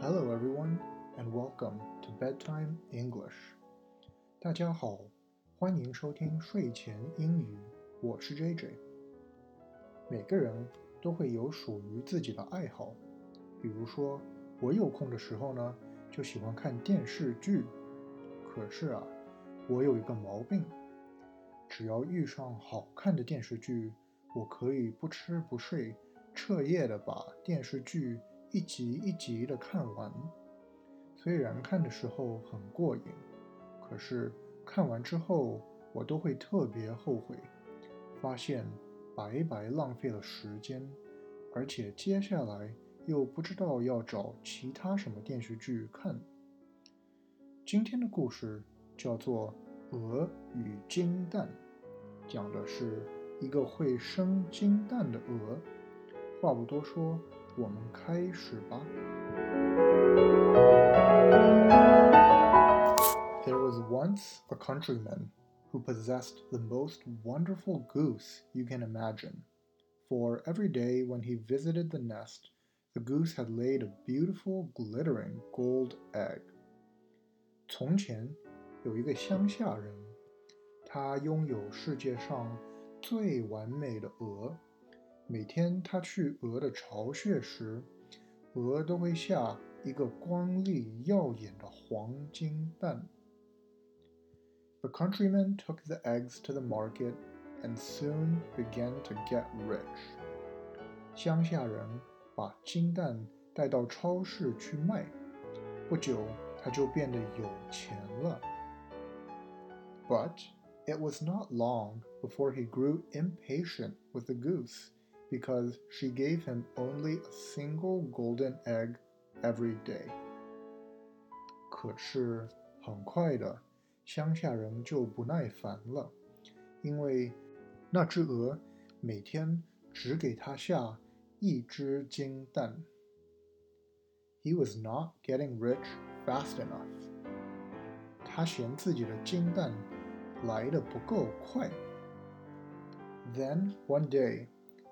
Hello, everyone, and welcome to Bedtime English. 大家好，欢迎收听睡前英语。我是 JJ。每个人都会有属于自己的爱好，比如说，我有空的时候呢，就喜欢看电视剧。可是啊，我有一个毛病，只要遇上好看的电视剧，我可以不吃不睡，彻夜的把电视剧一集一集的看完。虽然看的时候很过瘾，可是看完之后，我都会特别后悔，发现白白浪费了时间，而且接下来又不知道要找其他什么电视剧看。今天的故事叫做《鹅与金蛋》，讲的是一个会生金蛋的鹅。话不多说，我们开始吧。There was once a countryman who possessed the most wonderful goose you can imagine. For every day when he visited the nest, the goose had laid a beautiful, glittering gold egg. 从前 有一个乡下人，他拥有世界上最完美的鹅。每天他去鹅的巢穴时，鹅都会下一个光丽耀眼的黄金蛋。The countryman took the eggs to the market and soon began to get rich. 乡下人把金蛋带到超市去卖，不久。他就变得有钱了。But it was not long before he grew impatient with the goose because she gave him only a single golden egg every day. 可是很快的，乡下人就不耐烦了，因为那只鹅每天只给他下一只金蛋。He was not getting rich fast enough。他嫌自己的金蛋 来的不够快。Then one day,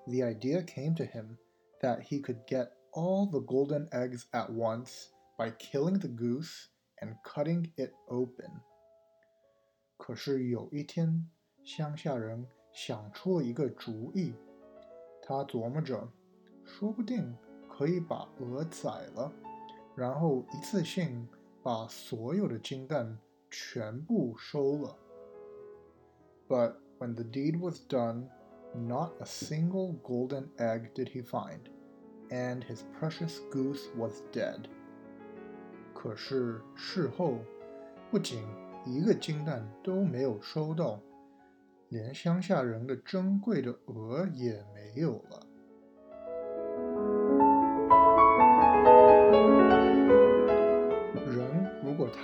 the idea came to him that he could get all the golden eggs at once by killing the goose and cutting it open. 可是有一天，乡下人想出了一个主意。他琢磨着，说不定可以把鹅宰了。然后一次性把所有的金蛋全部收了。 But when the deed was done, not a single golden egg did he find, and his precious goose was dead. 可是事后，不仅一个金蛋都没有收到，连乡下人的珍贵的鹅也没有了。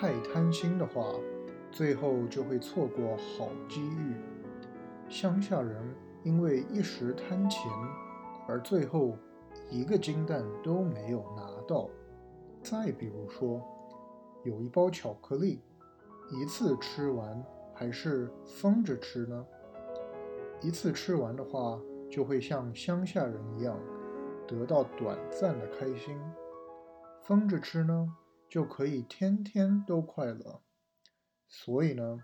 太贪心的话， 最后就会错过好机遇。乡下人因为一时贪钱，而最后一个金蛋都没有拿到。再比如说，有一包巧克力，一次吃完还是分着吃呢？一次吃完的话，就会像乡下人一样，得到短暂的开心；分着吃呢？就可以天天都快乐。所以呢，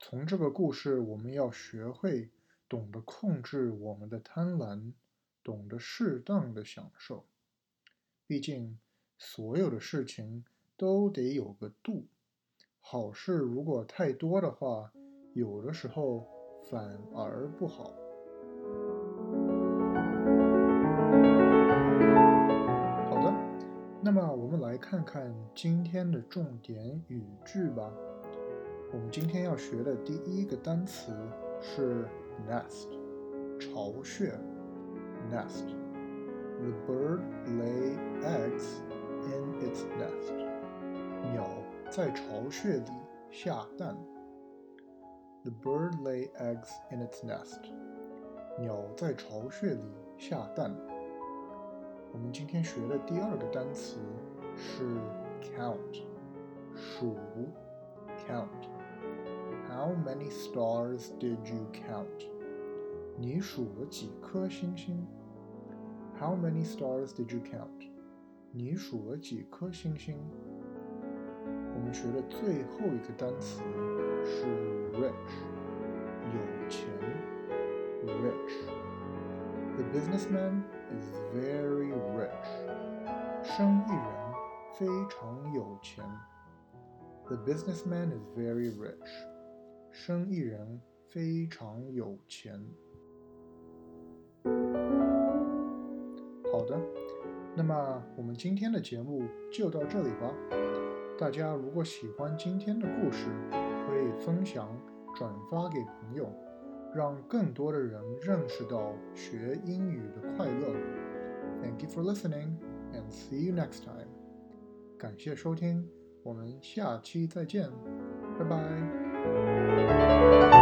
从这个故事，我们要学会懂得控制我们的贪婪，懂得适当的享受。毕竟，所有的事情都得有个度。好事如果太多的话，有的时候反而不好。好的那么我们来看看今天的重点语句吧。我们今天要学的第一个单词是 nest，巢穴。nest。The bird lay eggs in its nest。鸟在巢穴里下蛋。The bird lay eggs in its nest。鸟在巢穴里下蛋。我们今天学的第二个单词是 count，数，count。How many stars did you count？ 你数了几颗星星？How many stars did you count？你数了几颗星星？我们学的最后一个单词是 rich，有钱，rich。The businessman is very rich。生意人非常有钱。The businessman is very rich。 生意人非常有钱。好的，那么我们今天的节目就到这里吧。大家如果喜欢今天的故事，可以分享、转发给朋友，让更多的人认识到学英语的快乐。Thank you for listening and see you next time。感谢收听，我们下期再见，拜拜。Thank you.